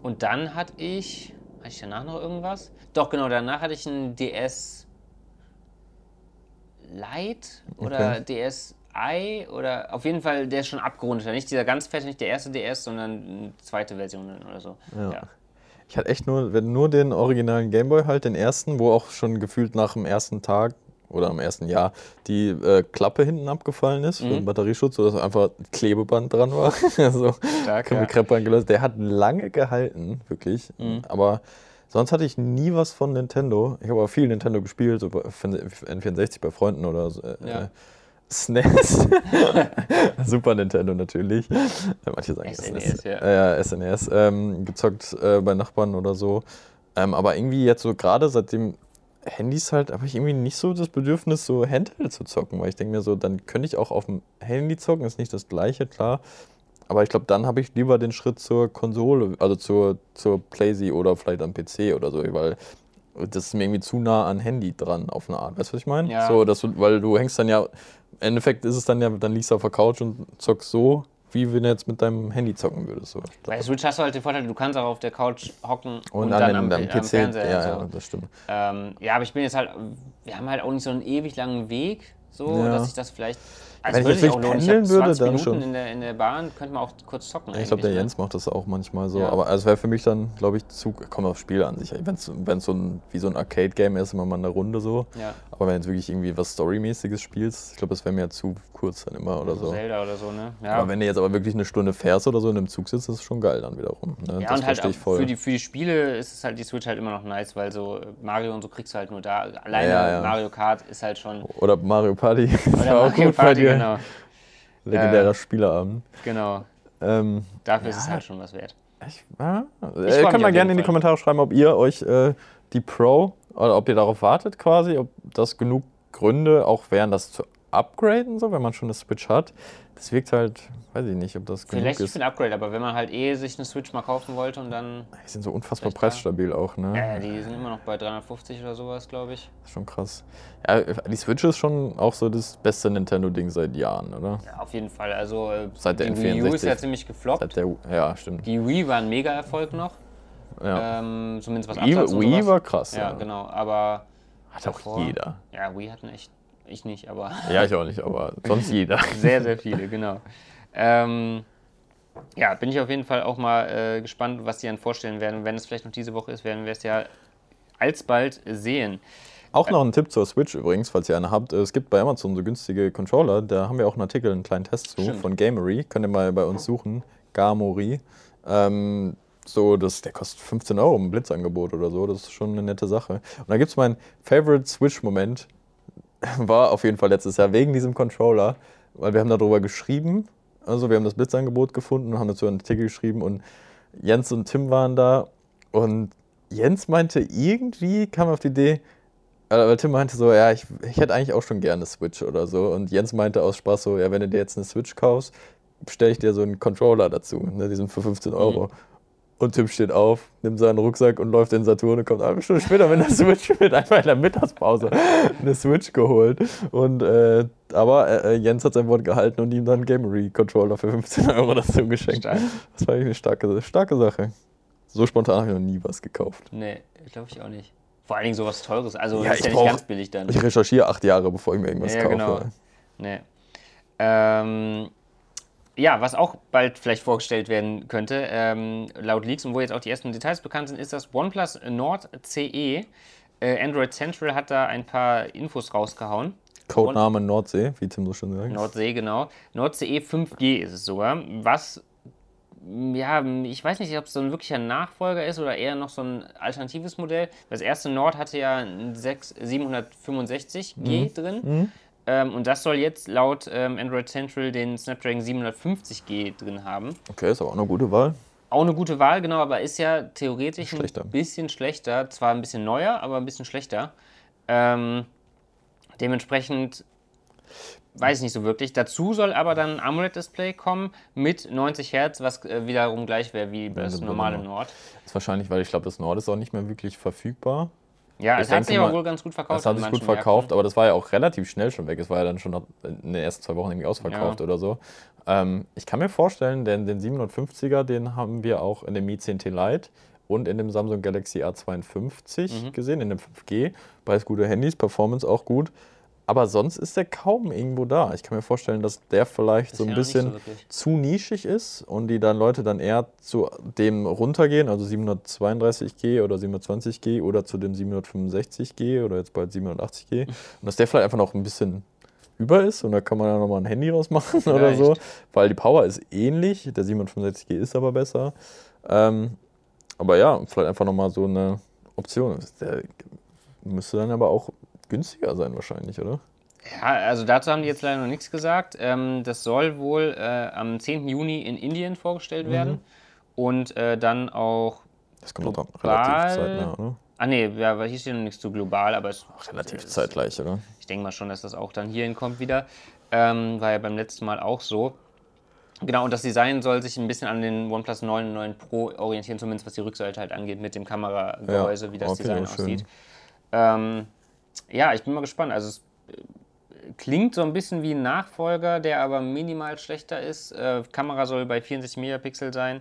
und dann hatte ich, hatte ich danach noch irgendwas? Doch, genau, danach hatte ich einen DS Lite oder okay. DS I oder auf jeden Fall, der ist schon abgerundet. Nicht dieser ganz fette, nicht der erste DS, sondern eine zweite Version oder so. Ja. ja. Ich hatte echt nur, nur den originalen Gameboy halt, den ersten, wo auch schon gefühlt nach dem ersten Tag oder im ersten Jahr die äh, Klappe hinten abgefallen ist für mhm. den Batterieschutz, sodass einfach Klebeband dran war. (laughs) also Stark, ja. Gelöst. Der hat lange gehalten, wirklich. Mhm. Aber sonst hatte ich nie was von Nintendo. Ich habe aber viel Nintendo gespielt, so N64 bei Freunden oder so. Äh, ja. SNES. (laughs) Super Nintendo natürlich. Manche sagen SNES. SNES ja. ja, SNES. Ähm, gezockt äh, bei Nachbarn oder so. Ähm, aber irgendwie jetzt so gerade seitdem Handys halt, habe ich irgendwie nicht so das Bedürfnis, so Handheld zu zocken, weil ich denke mir so, dann könnte ich auch auf dem Handy zocken, ist nicht das gleiche, klar. Aber ich glaube, dann habe ich lieber den Schritt zur Konsole, also zur, zur PlayZ oder vielleicht am PC oder so, weil das ist mir irgendwie zu nah an Handy dran auf eine Art. Weißt du, was ich meine? Ja. So, dass du, weil du hängst dann ja im Endeffekt ist es dann ja, dann liegst du auf der Couch und zockst so, wie wenn du jetzt mit deinem Handy zocken würdest. So. Bei Switch hast du halt den Vorteil, du kannst auch auf der Couch hocken und, und dann, am, am, PC, am Fernseher. Ja, so. ja, das stimmt. Ähm, ja, aber ich bin jetzt halt, wir haben halt auch nicht so einen ewig langen Weg, so, ja. dass ich das vielleicht also Wenn ich jetzt nicht pendeln würde, dann Minuten schon. In der, in der Bahn könnte man auch kurz zocken. ich glaube, der ne? Jens macht das auch manchmal so. Ja. Aber es also wäre für mich dann, glaube ich, zu. Kommt aufs Spiel an sich. Wenn es so ein, wie so ein Arcade-Game ist, immer mal eine Runde so. Ja. Aber wenn du jetzt wirklich irgendwie was Storymäßiges spielst, ich glaube, das wäre mir zu kurz dann immer oder so. Zelda oder so, ne? Ja. Aber wenn du jetzt aber wirklich eine Stunde fährst oder so in einem Zug sitzt, ist es schon geil dann wiederum. Ne? Ja, das und halt ich voll. Für, die, für die Spiele ist es halt die Switch halt immer noch nice, weil so Mario und so kriegst du halt nur da. Alleine Mario Kart ist halt schon. Oder Mario Party. Oder (laughs) Mario Party, genau. Legendärer äh, Spieleabend. Genau. Ähm, Dafür ja, ist es halt schon was wert. Ich, ja, ich äh, könnt mal gerne in die Kommentare schreiben, ob ihr euch äh, die Pro oder ob ihr darauf wartet quasi, ob das genug Gründe auch wären, das zu upgraden, so, wenn man schon eine Switch hat. Das wirkt halt, weiß ich nicht, ob das Vielleicht genug ist. Vielleicht für ein Upgrade, aber wenn man halt eh sich eine Switch mal kaufen wollte und dann... Die sind so unfassbar preisstabil auch, ne? Ja, die sind immer noch bei 350 oder sowas, glaube ich. Das ist schon krass. Ja, die Switch ist schon auch so das beste Nintendo-Ding seit Jahren, oder? Ja, auf jeden Fall. Also äh, seit der die Wii U ist ja ziemlich gefloppt. Seit der, ja, stimmt. Die Wii war ein Mega-Erfolg noch. Ja. Ähm, zumindest was Absatz Wii, Wii war krass, ja. Ja, genau, aber... Hat davor, auch jeder. Ja, Wii hatten echt... Ich nicht, aber... (laughs) Ja, ich auch nicht, aber sonst jeder. (laughs) sehr, sehr viele, genau. Ähm, ja, bin ich auf jeden Fall auch mal äh, gespannt, was die dann vorstellen werden. Und wenn es vielleicht noch diese Woche ist, werden wir es ja alsbald sehen. Auch noch ein Tipp zur Switch übrigens, falls ihr eine habt. Es gibt bei Amazon so günstige Controller. Da haben wir auch einen Artikel, einen kleinen Test zu Stimmt. von Gamery. Könnt ihr mal bei uns suchen. Gamory. Ähm, so, das, der kostet 15 Euro im Blitzangebot oder so. Das ist schon eine nette Sache. Und da gibt es meinen Favorite Switch-Moment. (laughs) War auf jeden Fall letztes Jahr wegen diesem Controller, weil wir haben darüber geschrieben also wir haben das Blitzangebot gefunden und haben dazu einen Artikel geschrieben und Jens und Tim waren da und Jens meinte irgendwie, kam auf die Idee, weil Tim meinte so, ja, ich, ich hätte eigentlich auch schon gerne eine Switch oder so. Und Jens meinte aus Spaß so, ja, wenn du dir jetzt eine Switch kaufst, stelle ich dir so einen Controller dazu, ne, diesen für 15 Euro. Mhm. Und Tim steht auf, nimmt seinen Rucksack und läuft in Saturn und kommt eine Stunde später mit einer Switch (laughs) mit, einfach in der Mittagspause eine Switch geholt. Und, äh, aber äh, äh Jens hat sein Wort gehalten und ihm dann einen Gamery-Controller für 15 Euro dazu geschenkt. Stark. Das war eigentlich eine starke, starke Sache. So spontan habe ich noch nie was gekauft. Nee, glaube ich auch nicht. Vor allen Dingen sowas Teures. Also ja, ist ja nicht ganz billig dann. Ich recherchiere acht Jahre, bevor ich mir irgendwas ja, kaufe. Genau. Nee. Ähm, ja, was auch bald vielleicht vorgestellt werden könnte, ähm, laut Leaks und wo jetzt auch die ersten Details bekannt sind, ist das OnePlus Nord CE. Äh, Android Central hat da ein paar Infos rausgehauen. Codename Nordsee, wie Tim so schon sagt. Nordsee, genau. Nord CE 5G ist es sogar. Was, ja, ich weiß nicht, ob es so ein wirklicher Nachfolger ist oder eher noch so ein alternatives Modell. Das erste Nord hatte ja ein 765G mhm. drin. Mhm. Ähm, und das soll jetzt laut ähm, Android Central den Snapdragon 750G drin haben. Okay, ist aber auch eine gute Wahl. Auch eine gute Wahl, genau, aber ist ja theoretisch schlechter. ein bisschen schlechter. Zwar ein bisschen neuer, aber ein bisschen schlechter. Ähm, dementsprechend weiß ich nicht so wirklich. Dazu soll aber dann ein AMOLED-Display kommen mit 90 Hertz, was äh, wiederum gleich wäre wie das normale Nord. Das ist wahrscheinlich, weil ich glaube, das Nord ist auch nicht mehr wirklich verfügbar. Ja, es hat sich aber wohl ganz gut verkauft. Es hat sich gut verkauft, Märkten. aber das war ja auch relativ schnell schon weg. Es war ja dann schon in den ersten zwei Wochen irgendwie ausverkauft ja. oder so. Ähm, ich kann mir vorstellen, denn den 750er, den haben wir auch in dem Mi 10T Lite und in dem Samsung Galaxy A52 mhm. gesehen, in dem 5G. Beides gute Handys, Performance auch gut. Aber sonst ist der kaum irgendwo da. Ich kann mir vorstellen, dass der vielleicht das so ein bisschen so zu nischig ist und die dann Leute dann eher zu dem runtergehen, also 732G oder 720G oder zu dem 765G oder jetzt bald 780G. (laughs) Und dass der vielleicht einfach noch ein bisschen über ist und da kann man ja nochmal ein Handy rausmachen vielleicht. (laughs) oder so, weil die Power ist ähnlich, der 765G ist aber besser. Ähm, aber ja, vielleicht einfach nochmal so eine Option. Der müsste dann aber auch günstiger sein wahrscheinlich, oder? Ja, also dazu haben die jetzt leider noch nichts gesagt. Ähm, das soll wohl äh, am 10. Juni in Indien vorgestellt mhm. werden und äh, dann auch. Das kommt global, noch relativ zeitnah, oder? Ah nee, ja, hier steht noch nichts zu global, aber es Ach, relativ ist, zeitgleich, oder? Ich denke mal schon, dass das auch dann hierhin kommt wieder. Ähm, war ja beim letzten Mal auch so. Genau, und das Design soll sich ein bisschen an den OnePlus 9 und 9 Pro orientieren, zumindest was die Rückseite halt angeht, mit dem Kameragehäuse, ja, wie das okay, Design aussieht. Ähm, ja, ich bin mal gespannt. Also es äh, klingt so ein bisschen wie ein Nachfolger, der aber minimal schlechter ist. Äh, Kamera soll bei 64 Megapixel sein,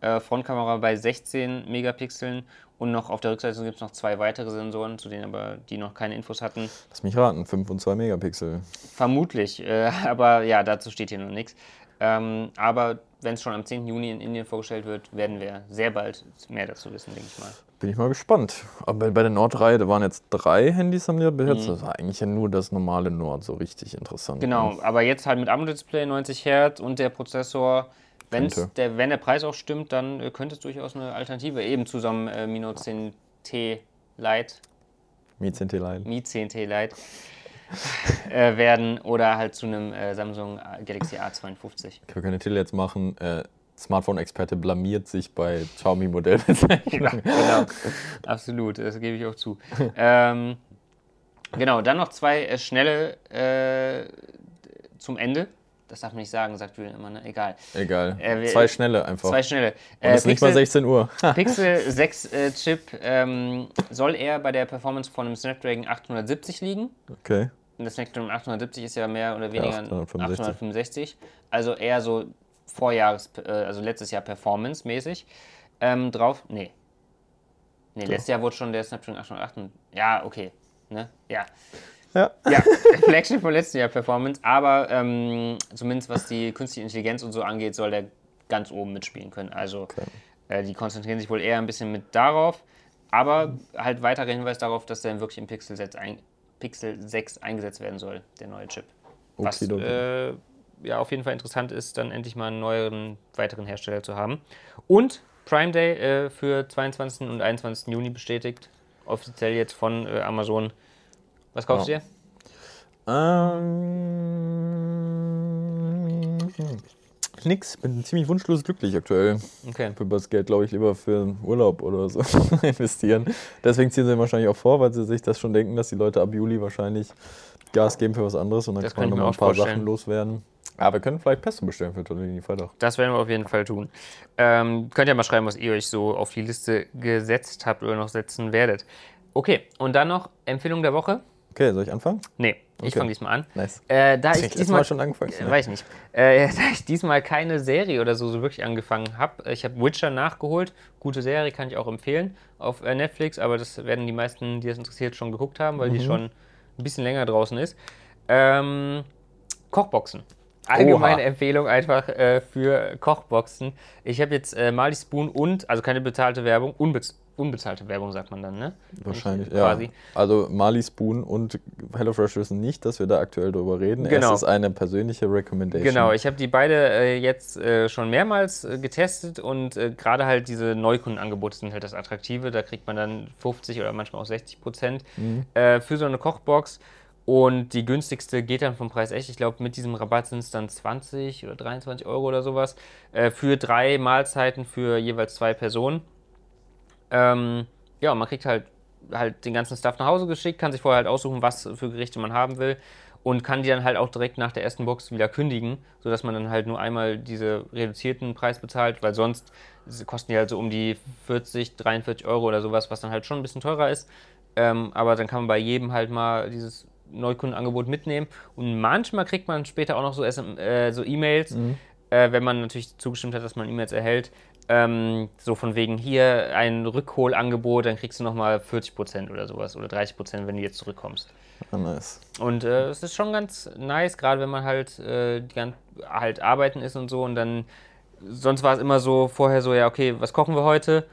äh, Frontkamera bei 16 Megapixeln und noch auf der Rückseite gibt es noch zwei weitere Sensoren, zu denen aber die noch keine Infos hatten. Lass mich raten, 5 und 2 Megapixel. Vermutlich, äh, (laughs) aber ja, dazu steht hier noch nichts. Ähm, aber wenn es schon am 10. Juni in Indien vorgestellt wird, werden wir sehr bald mehr dazu wissen, denke ich mal. Bin ich mal gespannt. Aber bei der Nord-Reihe, da waren jetzt drei Handys haben die bis jetzt. Mhm. Das war eigentlich ja nur das normale Nord so richtig interessant. Genau, ne? aber jetzt halt mit AMOLED-Display, 90 Hertz und der Prozessor. Der, wenn der Preis auch stimmt, dann äh, könnte es durchaus eine Alternative eben zu so einem äh, Mino 10T Lite. Mi 10T Lite. Mi 10T Lite. (laughs) äh, werden oder halt zu einem äh, Samsung Galaxy A52. Wir können Titel jetzt machen. Äh, Smartphone-Experte blamiert sich bei Xiaomi-Modellbezeichnungen. (laughs) Ja, genau, absolut, das gebe ich auch zu. (laughs) ähm, genau, dann noch zwei äh, schnelle äh, zum Ende. Das darf man nicht sagen, sagt Julian immer, ne? Egal. Egal. Äh, zwei schnelle einfach. Zwei schnelle. Und es ist nicht mal 16 Uhr. (laughs) Pixel 6 äh, Chip ähm, soll eher bei der Performance von einem Snapdragon 870 liegen. Okay. Und das Snapdragon 870 ist ja mehr oder weniger ja, 865. 865. Also eher so Vorjahres, äh, also letztes Jahr Performance-mäßig ähm, drauf. Nee. Nee, so. letztes Jahr wurde schon der Snapdragon 808. Ja, okay. Ne? Ja. Ja. ja, Flagship von letzten Jahr Performance, aber ähm, zumindest was die künstliche Intelligenz und so angeht, soll der ganz oben mitspielen können. Also okay. äh, die konzentrieren sich wohl eher ein bisschen mit darauf, aber halt weiterer Hinweis darauf, dass der wirklich im Pixel 6, ein, Pixel 6 eingesetzt werden soll, der neue Chip. Was okay, äh, ja auf jeden Fall interessant ist, dann endlich mal einen neueren, weiteren Hersteller zu haben. Und Prime Day äh, für 22. und 21. Juni bestätigt, offiziell jetzt von äh, Amazon. Was kaufst ja. du dir? Ähm, nix. Bin ziemlich wunschlos glücklich aktuell. Okay. Ich würde das Geld, glaube ich, lieber für Urlaub oder so (laughs) investieren. Deswegen ziehen sie wahrscheinlich auch vor, weil sie sich das schon denken, dass die Leute ab Juli wahrscheinlich Gas geben für was anderes und dann Das kann man nochmal ein paar vorstellen. Sachen loswerden. Aber wir können vielleicht Pesto bestellen für Tortellini Freitag. Das werden wir auf jeden Fall tun. Ähm, könnt ihr mal schreiben, was ihr euch so auf die Liste gesetzt habt oder noch setzen werdet. Okay, und dann noch Empfehlung der Woche? Okay, soll ich anfangen? Nee, ich Okay. fange diesmal an. Nice. Äh, da ich letztes diesmal Mal schon angefangen? Äh, weiß ich nicht. Äh, (laughs) da ich diesmal keine Serie oder so, so wirklich angefangen habe. Ich habe Witcher nachgeholt. Gute Serie, kann ich auch empfehlen auf äh, Netflix, aber das werden die meisten, die das interessiert, schon geguckt haben, weil die schon ein bisschen länger draußen ist. Ähm, Kochboxen. Allgemeine Oha. Empfehlung einfach äh, für Kochboxen. Ich habe jetzt äh, Marley Spoon und, also keine bezahlte Werbung, unbez unbezahlte Werbung sagt man dann, ne? Wahrscheinlich, Quasi. ja. Also Mali Spoon und HelloFresh wissen nicht, dass wir da aktuell drüber reden. Genau. Es ist eine persönliche Recommendation. Genau, ich habe die beide äh, jetzt äh, schon mehrmals äh, getestet und äh, gerade halt diese Neukundenangebote sind halt das Attraktive. Da kriegt man dann 50 oder manchmal auch 60 Prozent äh, für so eine Kochbox. Und die günstigste geht dann vom Preis echt. Ich glaube, mit diesem Rabatt sind es dann 20 oder 23 Euro oder sowas. Äh, für drei Mahlzeiten für jeweils zwei Personen. Ähm, ja, man kriegt halt, halt den ganzen Stuff nach Hause geschickt, kann sich vorher halt aussuchen, was für Gerichte man haben will und kann die dann halt auch direkt nach der ersten Box wieder kündigen, sodass man dann halt nur einmal diese reduzierten Preis bezahlt, weil sonst kosten die halt so um die 40, 43 Euro oder sowas, was dann halt schon ein bisschen teurer ist. Ähm, aber dann kann man bei jedem halt mal dieses Neukundenangebot mitnehmen und manchmal kriegt man später auch noch so, SM, äh, so E-Mails, äh, wenn man natürlich zugestimmt hat, dass man E-Mails erhält. Ähm, so von wegen hier ein Rückholangebot, dann kriegst du nochmal 40% oder sowas oder 30%, wenn du jetzt zurückkommst. Ah, nice. Und äh, es ist schon ganz nice, gerade wenn man halt, äh, halt arbeiten ist und so. Und dann, sonst war es immer so vorher so, ja, okay, was kochen wir heute?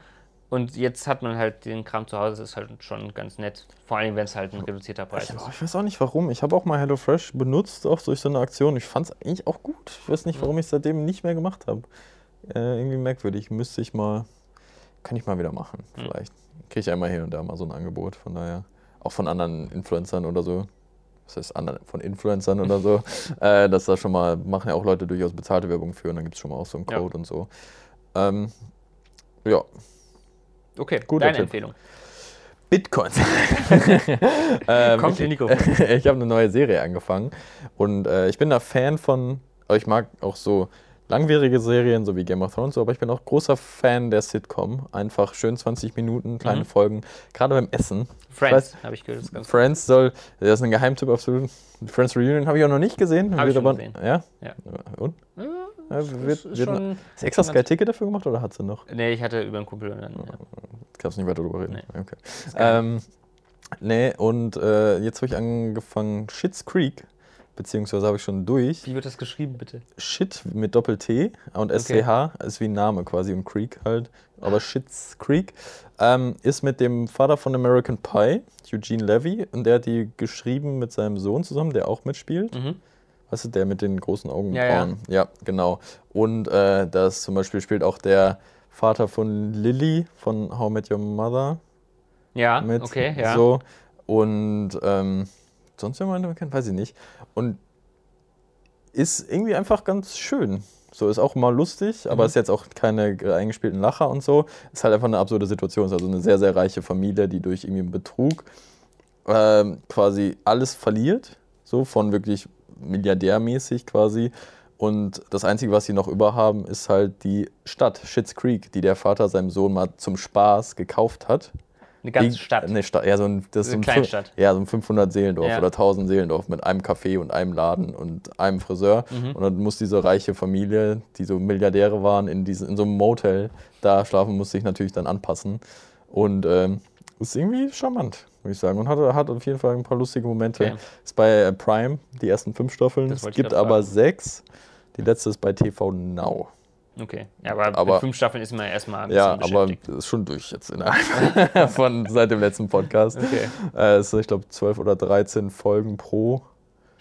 Und jetzt hat man halt den Kram zu Hause, das ist halt schon ganz nett. Vor allem, wenn es halt ein reduzierter Preis Ich, ist. ich weiß auch nicht warum. Ich habe auch mal HelloFresh benutzt, auch durch so eine Aktion. Ich fand es eigentlich auch gut. Ich weiß nicht, warum ich es seitdem nicht mehr gemacht habe. Äh, irgendwie merkwürdig. Müsste ich mal, kann ich mal wieder machen, vielleicht. Kriege ich ja immer hier und da mal so ein Angebot. Von daher, auch von anderen Influencern oder so. Das heißt, anderen, von Influencern oder so. (laughs) äh, dass da schon mal, machen ja auch Leute durchaus bezahlte Werbung für und dann gibt es schon mal auch so einen Ja. Code und so. Ähm, ja, Okay, Guter deine Tipp. Empfehlung. Bitcoins. (laughs) ähm, Kommt ich, hier Nico. (laughs) ich habe eine neue Serie angefangen und äh, ich bin da Fan von, also ich mag auch so langwierige Serien, so wie Game of Thrones, aber ich bin auch großer Fan der Sitcom. Einfach schön 20 Minuten, kleine Mhm. Folgen, gerade beim Essen. Friends, habe ich gehört. Das ist Friends soll, das ist ein Geheimtipp absolut. Friends Reunion habe ich auch noch nicht gesehen. Hab ich schon aber, gesehen. Ja? Ja. Und? Ja, Ja, wird, ist wird, schon- hast du extra schon Sky ganz- Ticket dafür gemacht oder hat sie noch? Nee, ich hatte über einen Kumpel und dann. Ja. Kannst nicht weiter drüber reden. Nee. Okay. Ähm, nee, und äh, jetzt habe ich angefangen Shits Creek, beziehungsweise habe ich schon durch. Wie wird das geschrieben, bitte? Shit mit Doppel-T und SCH ist wie ein Name quasi und Creek halt. Aber Shits Creek ähm, ist mit dem Vater von American Pie, Eugene Levy, und der hat die geschrieben mit seinem Sohn zusammen, der auch mitspielt. Mhm. Weißt du, der mit den großen Ja, Augenbrauen. Ja, genau. Und äh, das zum Beispiel spielt auch der Vater von Lily von How Met Your Mother Ja, mit. okay, ja. So. Und ähm, sonst jemand den man kennt, weiß ich nicht. Und ist irgendwie einfach ganz schön. So ist auch mal lustig, aber Mhm. ist jetzt auch keine eingespielten Lacher und so. Ist halt einfach eine absurde Situation. Ist also eine sehr, sehr reiche Familie, die durch irgendwie einen Betrug ähm, quasi alles verliert. So von wirklich milliardärmäßig quasi. Und das Einzige, was sie noch über haben, ist halt die Stadt, Schitt's Creek, die der Vater seinem Sohn mal zum Spaß gekauft hat. Eine ganze Stadt. Eine Stadt, ja, so ein, das so Eine ein Kleinstadt. Ja, so ein 500 Seelendorf Ja. oder 1000 Seelendorf mit einem Café und einem Laden und einem Friseur. Mhm. Und dann muss diese reiche Familie, die so Milliardäre waren, in, diese, in so einem Motel da schlafen, muss sich natürlich dann anpassen. Und ähm, ist irgendwie charmant, würde ich sagen. Und hat, hat auf jeden Fall ein paar lustige Momente. Okay. Ist bei äh, Prime, die ersten fünf Staffeln. Es gibt aber sechs. Die letzte ist bei TV Now. Okay. Ja, aber, Aber- mit fünf Staffeln ist man ja erstmal ein Ja, bisschen aber ist schon durch jetzt innerhalb (laughs) von seit dem letzten Podcast. Okay. Äh, es sind, ich glaube, 12 oder 13 Folgen pro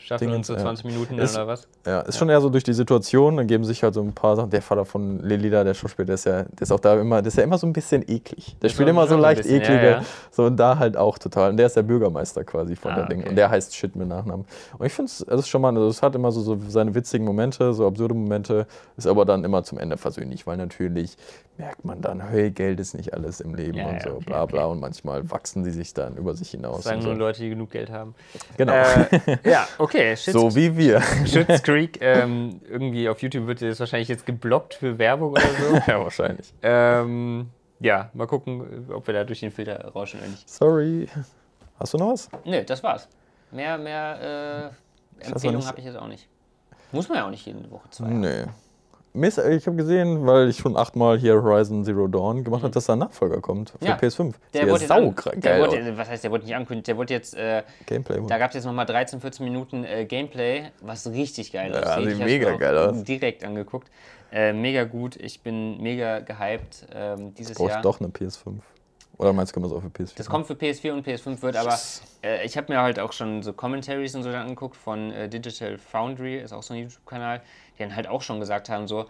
Schaffen Dingens, uns so ja. 20 Minuten Ist- oder was? Ja, ist schon eher so durch die Situation, dann geben sich halt so ein paar Sachen. Der Vater von Lelida, der Schauspieler, der ist ja, der ist auch da immer, der ist ja immer so ein bisschen eklig. Der Ist spielt immer so leicht bisschen, ja, eklige, ja. so und da halt auch total. Und der ist der Bürgermeister quasi von Ah, der Ding. okay. Und der heißt Shit mit Nachnamen. Und ich finde es, es ist schon mal, also es hat immer so, so seine witzigen Momente, so absurde Momente, ist aber dann immer zum Ende versöhnlich, weil natürlich merkt man dann, hey, Geld ist nicht alles im Leben Ja, und so, okay, bla bla. okay. Und manchmal wachsen die sich dann über sich hinaus. Das sagen und nur so. Leute, die genug Geld haben. Genau. Äh, ja, okay. (laughs) Shit's, so wie wir. Schitt's Creek. Ähm, irgendwie auf YouTube wird das wahrscheinlich jetzt geblockt für Werbung oder so. (laughs) ja, wahrscheinlich. ähm, ja, mal gucken, ob wir da durch den Filter rauschen oder nicht. Sorry. Hast du noch was? Nö, das war's. Mehr, mehr äh, Empfehlungen habe ich jetzt auch nicht. Muss man ja auch nicht jede Woche zwei. Nee. Mist, ich habe gesehen, weil ich schon achtmal hier Horizon Zero Dawn gemacht habe, dass da ein Nachfolger kommt für Mhm. Ja. PS5. Der wurde, sau der geil aus. wurde, was heißt, der wurde nicht angekündigt, der wurde jetzt, äh, Gameplay. da gab es jetzt nochmal 13, 14 Minuten äh, Gameplay, was richtig geil Ja, aussieht. sieht mega geil aus. Direkt angeguckt. Äh, mega gut, ich bin mega gehypt ähm, dieses Brauche ich Jahr. doch eine PS5. Oder meinst du, können wir es auch für PS4? Das kommt für PS4 und PS5 wird, aber äh, ich habe mir halt auch schon so Commentaries und so angeguckt von äh, Digital Foundry, ist auch so ein YouTube-Kanal, die dann halt auch schon gesagt haben, so,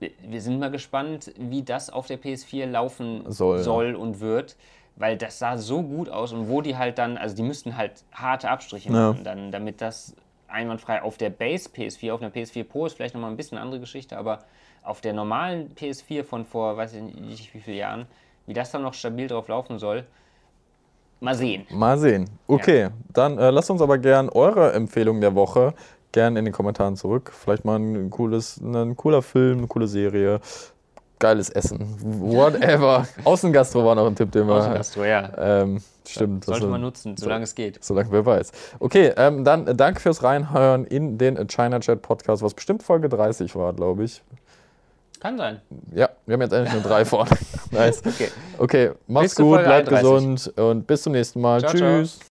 wir, sind mal gespannt, wie das auf der PS4 laufen Soll, soll, ja. und wird, weil das sah so gut aus und wo die halt dann, also die müssten halt harte Abstriche Ja. machen, dann, damit das einwandfrei auf der Base PS4, auf einer PS4 Pro ist vielleicht nochmal ein bisschen andere Geschichte, aber auf der normalen PS4 von vor, weiß ich nicht wie vielen Jahren, wie das dann noch stabil drauf laufen soll, mal sehen. Mal sehen. Okay, dann äh, lasst uns aber gern eure Empfehlung der Woche gern in den Kommentaren zurück. Vielleicht mal ein cooles, ein cooler Film, eine coole Serie, geiles Essen, whatever. (laughs) Außengastro war noch ein Tipp, den wir. Außengastro, ja. Ähm, stimmt. das Sollte man nutzen, solange es geht. Solange wer weiß. Okay, ähm, dann äh, danke fürs Reinhören in den China Chat Podcast, was bestimmt Folge 30 war, glaube ich. Kann sein. Ja, wir haben jetzt endlich nur drei (laughs) vorne. (laughs) nice. Okay. Okay, macht's Bis gut, bleibt 31. gesund und bis zum nächsten Mal. Ciao, ciao. Tschüss.